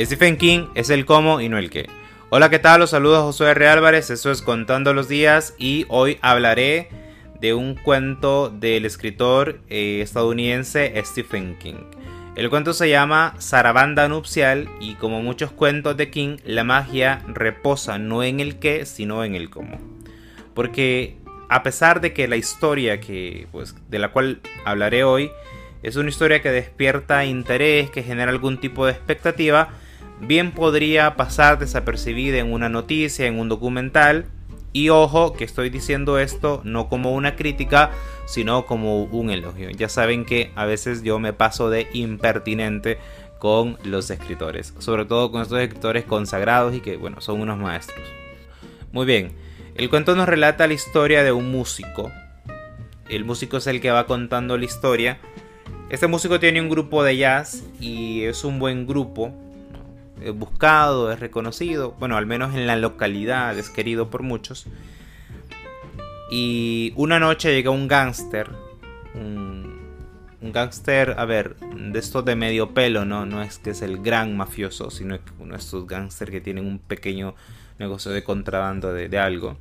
Stephen King es el cómo y no el qué. Hola, ¿qué tal? Los saludos José R. Álvarez, eso es Contando los Días y hoy hablaré de un cuento del escritor eh, estadounidense Stephen King. El cuento se llama Sarabanda Nupcial y como muchos cuentos de King, la magia reposa no en el qué, sino en el cómo. Porque a pesar de que la historia que, pues, de la cual hablaré hoy es una historia que despierta interés, que genera algún tipo de expectativa, bien podría pasar desapercibida en una noticia, en un documental. Y ojo que estoy diciendo esto no como una crítica, sino como un elogio. Ya saben que a veces yo me paso de impertinente con los escritores, sobre todo con estos escritores consagrados y que, bueno, son unos maestros. Muy bien, el cuento nos relata la historia de un músico. El músico es el que va contando la historia. Este músico tiene un grupo de jazz y es un buen grupo, es buscado, es reconocido, bueno, al menos en la localidad es querido por muchos. Y una noche llega un gángster, un, gángster, a ver, de estos de medio pelo, ¿no? No es que es el gran mafioso, sino que uno de estos gángsters que tienen un pequeño negocio de contrabando de, algo.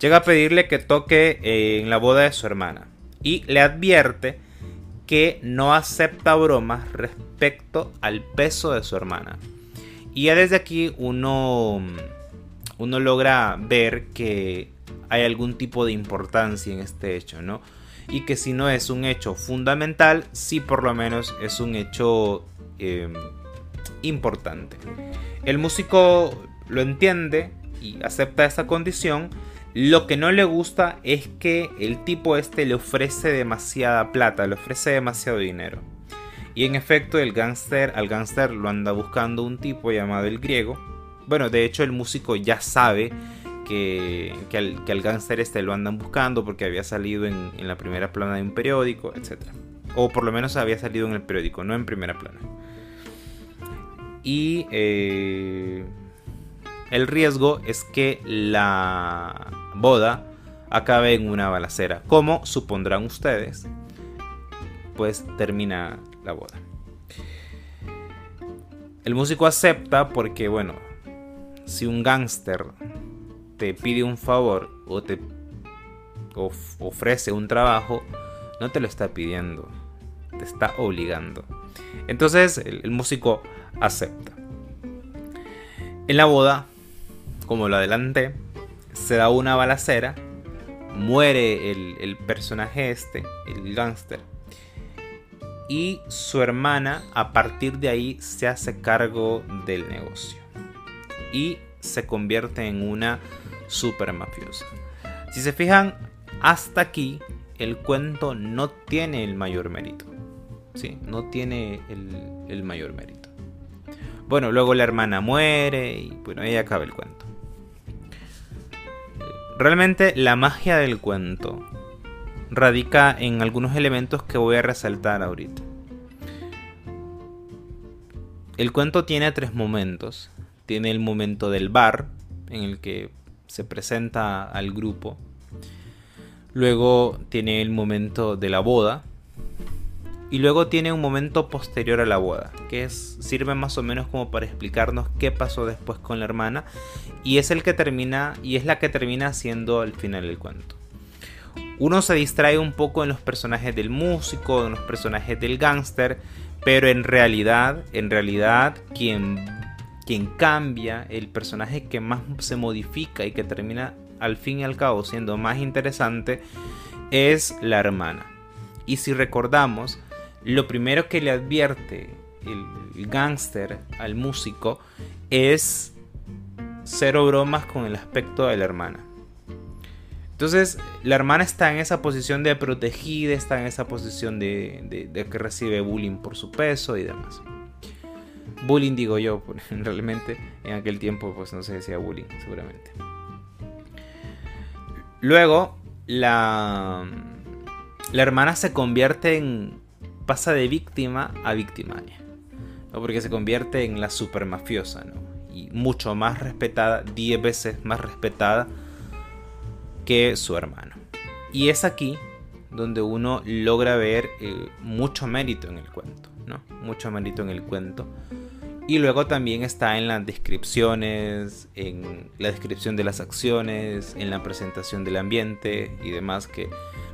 Llega a pedirle que toque eh, en la boda de su hermana y le advierte que no acepta bromas respecto al peso de su hermana. Y ya desde aquí uno, uno logra ver que hay algún tipo de importancia en este hecho, ¿no? Y que si no es un hecho fundamental, sí por lo menos es un hecho em, importante. El músico lo entiende y acepta esa condición. Lo que no le gusta es que el tipo este le ofrece demasiada plata, le ofrece demasiado dinero. Y en efecto, el gángster, al gángster lo anda buscando un tipo llamado el griego. Bueno, de hecho, el músico ya sabe que, que, al, que gángster este lo andan buscando porque había salido en, la primera plana de un periódico, etc. O por lo menos había salido en el periódico, no en primera plana. Y eh, el riesgo es que la boda acabe en una balacera. Como supondrán ustedes, pues termina la boda. El músico acepta porque, bueno, si un gángster te pide un favor o te ofrece un trabajo, no te lo está pidiendo, te está obligando. Entonces el, músico acepta. En la boda, como lo adelanté, se da una balacera, muere el, el personaje este, el gángster, y su hermana a partir de ahí se hace cargo del negocio y se convierte en una super mafiosa. Si se fijan, hasta aquí el cuento no tiene el mayor mérito. Sí, no tiene el, mayor mérito. Bueno, luego la hermana muere y bueno, ahí acaba el cuento. Realmente la magia del cuento radica en algunos elementos que voy a resaltar ahorita. El cuento tiene tres momentos. Tiene el momento del bar, en el que se presenta al grupo. Luego tiene el momento de la boda. Y luego tiene un momento posterior a la boda, que sirve más o menos como para explicarnos qué pasó después con la hermana. Y es el que termina, y es la que termina siendo el final del cuento uno se distrae un poco en los personajes del músico, en los personajes del gángster, pero en realidad, en realidad, quien, quien cambia, el personaje que más se modifica y que termina al fin y al cabo siendo más interesante, es la hermana. Y si recordamos, lo primero que le advierte el, el gángster al músico es cero bromas con el aspecto de la hermana. Entonces, la hermana está en esa posición de protegida, está en esa posición de, que recibe bullying por su peso y demás. Bullying digo yo, realmente en aquel tiempo pues no se decía bullying, seguramente. Luego, la, la hermana se convierte en... pasa de víctima a victimaria. ¿no? Porque se convierte en la super mafiosa, ¿no? Y mucho más respetada, 10 veces más respetada que su hermano. Y es aquí donde uno logra ver eh, mucho mérito en el cuento, ¿no? Mucho mérito en el cuento. Y luego también está en las descripciones, en la descripción de las acciones, en la presentación del ambiente y demás que,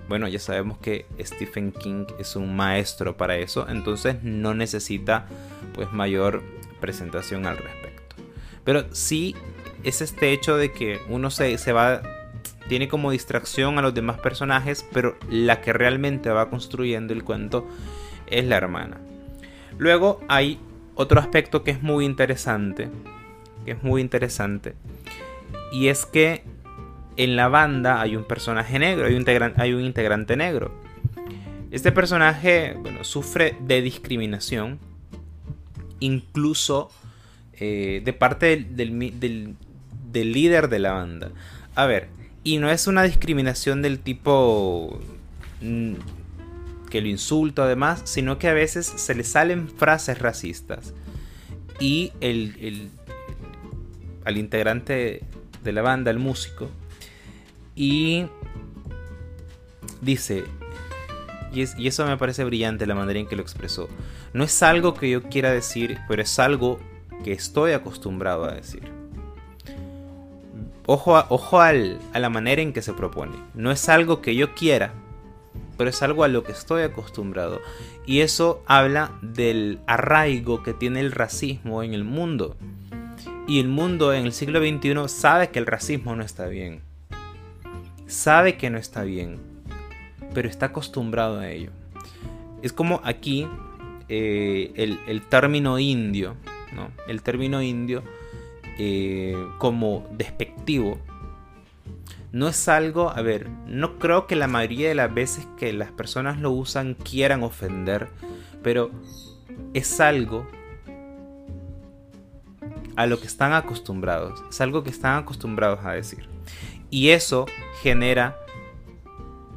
bueno, ya sabemos que Stephen King es un maestro para eso, entonces no necesita pues mayor presentación al respecto. Pero sí es este hecho de que uno se, se va, tiene como distracción a los demás personajes, pero la que realmente va construyendo el cuento es la hermana. Luego hay otro aspecto que es muy interesante, que es muy interesante, y es que en la banda hay un personaje negro, hay un, integrante negro. Este personaje bueno, sufre de discriminación, incluso eh, de parte del, del líder de la banda. A ver, y no es una discriminación del tipo mm, que lo insulta además, sino que a veces se le salen frases racistas. Y el, al integrante de la banda, el músico, y dice, y, y, eso me parece brillante la manera en que lo expresó, no es algo que yo quiera decir, pero es algo que estoy acostumbrado a decir. Ojo, a, al, a la manera en que se propone. No es algo que yo quiera, pero es algo a lo que estoy acostumbrado. Y eso habla del arraigo que tiene el racismo en el mundo. Y el mundo en el siglo XXI sabe que el racismo no está bien. Sabe que no está bien, pero está acostumbrado a ello. Es como aquí eh, el, término indio, ¿no? El término indio eh, como despectivo no es algo, a ver, no creo que la mayoría de las veces que las personas lo usan quieran ofender, pero es algo a lo que están acostumbrados, es algo que están acostumbrados a decir. Y eso genera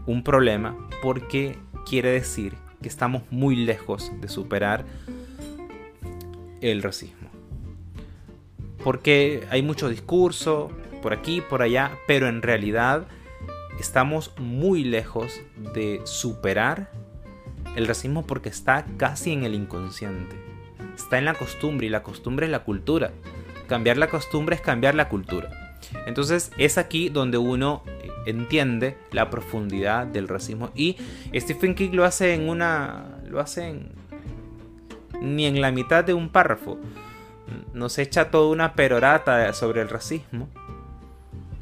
un problema porque quiere decir que estamos muy lejos de superar el racismo. Porque hay mucho discurso, por aquí, por allá, pero en realidad estamos muy lejos de superar el racismo porque está casi en el inconsciente. Está en la costumbre y la costumbre es la cultura. Cambiar la costumbre es cambiar la cultura. Entonces es aquí donde uno entiende la profundidad del racismo y Stephen King lo hace en una lo hace en, ni en la mitad de un párrafo. Nos echa toda una perorata sobre el racismo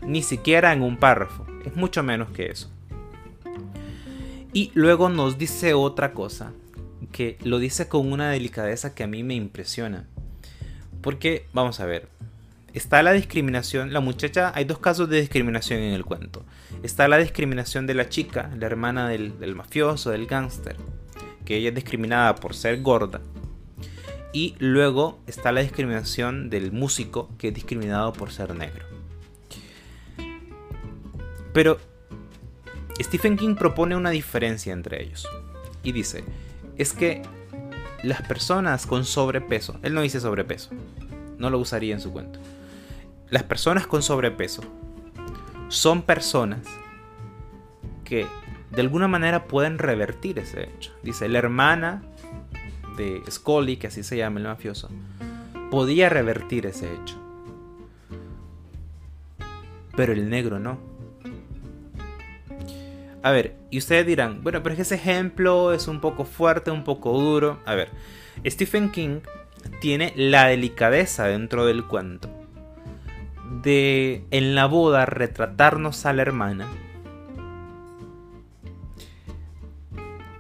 ni siquiera en un párrafo, es mucho menos que eso. Y luego nos dice otra cosa, que lo dice con una delicadeza que a mí me impresiona. Porque, vamos a ver, está la discriminación, la muchacha, hay dos casos de discriminación en el cuento. Está la discriminación de la chica, la hermana del, mafioso, del gángster, que ella es discriminada por ser gorda. Y luego está la discriminación del músico, que es discriminado por ser negro. Pero Stephen King propone una diferencia entre ellos. Y dice, es que las personas con sobrepeso, él no dice sobrepeso, no lo usaría en su cuento. Las personas con sobrepeso son personas que de alguna manera pueden revertir ese hecho. Dice, la hermana Scully, que así se llama el mafioso, podía revertir ese hecho. Pero el negro no. A ver, y ustedes dirán, bueno, pero es que ese ejemplo es un poco fuerte, un poco duro. A ver, Stephen King tiene la delicadeza dentro del cuento de en la boda retratarnos a la hermana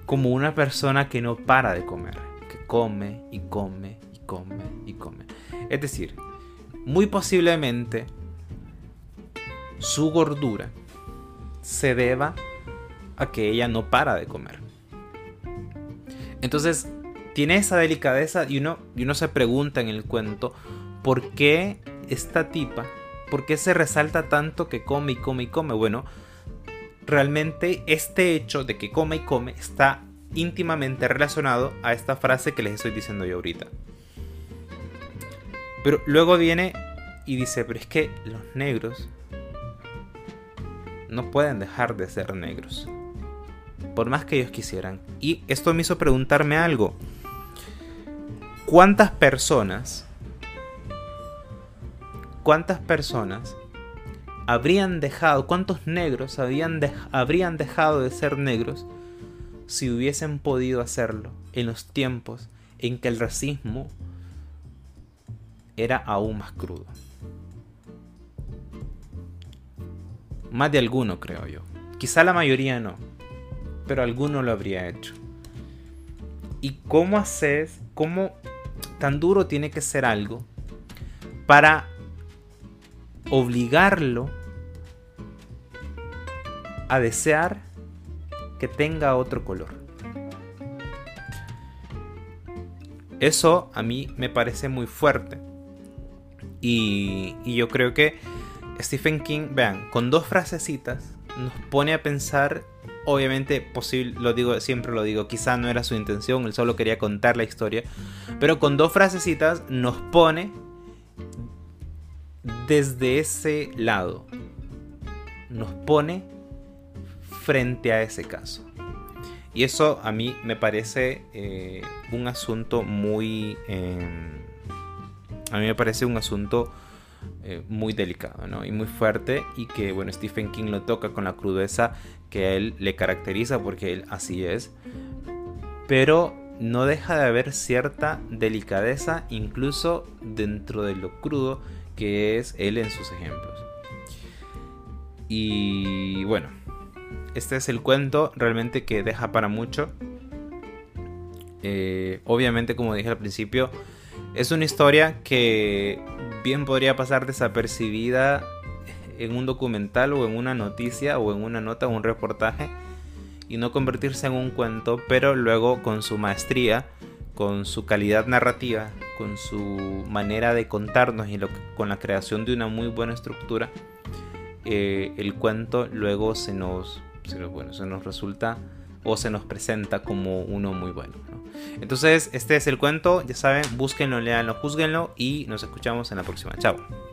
como una persona que no para de comer, come y come y come y come. Es decir, muy posiblemente su gordura se deba a que ella no para de comer. Entonces, tiene esa delicadeza y uno, y uno se pregunta en el cuento, ¿por qué esta tipa, por qué se resalta tanto que come y come y come? Bueno, realmente este hecho de que come y come está íntimamente relacionado a esta frase que les estoy diciendo yo ahorita. Pero luego viene y dice, pero es que los negros no pueden dejar de ser negros por más que ellos quisieran. Y esto me hizo preguntarme algo. ¿cuántas personas, cuántas personas habrían dejado, cuántos negros habrían dejado de ser negros si hubiesen podido hacerlo en los tiempos en que el racismo era aún más crudo? Más de alguno, creo yo. Quizá la mayoría no, pero alguno lo habría hecho. ¿Y cómo haces, cómo tan duro tiene que ser algo para obligarlo a desear que tenga otro color? Eso a mí me parece muy fuerte. Y, yo creo que Stephen King, vean, con dos frasecitas nos pone a pensar, obviamente posible, lo digo, siempre lo digo, quizá no era su intención, él solo quería contar la historia, pero con dos frasecitas nos pone desde ese lado, nos pone frente a ese caso. Y eso a mí me parece eh, un asunto muy... Em, a mí me parece un asunto eh, muy delicado ¿no? y muy fuerte y que bueno Stephen King lo toca con la crudeza que a él le caracteriza porque él así es pero no deja de haber cierta delicadeza incluso dentro de lo crudo que es él en sus ejemplos y bueno este es el cuento realmente que deja para mucho. Eh, obviamente como dije al principio es una historia que bien podría pasar desapercibida en un documental o en una noticia o en una nota o un reportaje y no convertirse en un cuento, pero luego con su maestría, con su calidad narrativa, con su manera de contarnos y con la creación de una muy buena estructura, eh, el cuento luego se nos, bueno, se nos resulta o se nos presenta como uno muy bueno. Entonces, este es el cuento, ya saben, búsquenlo, leanlo, juzguenlo y nos escuchamos en la próxima. Chao.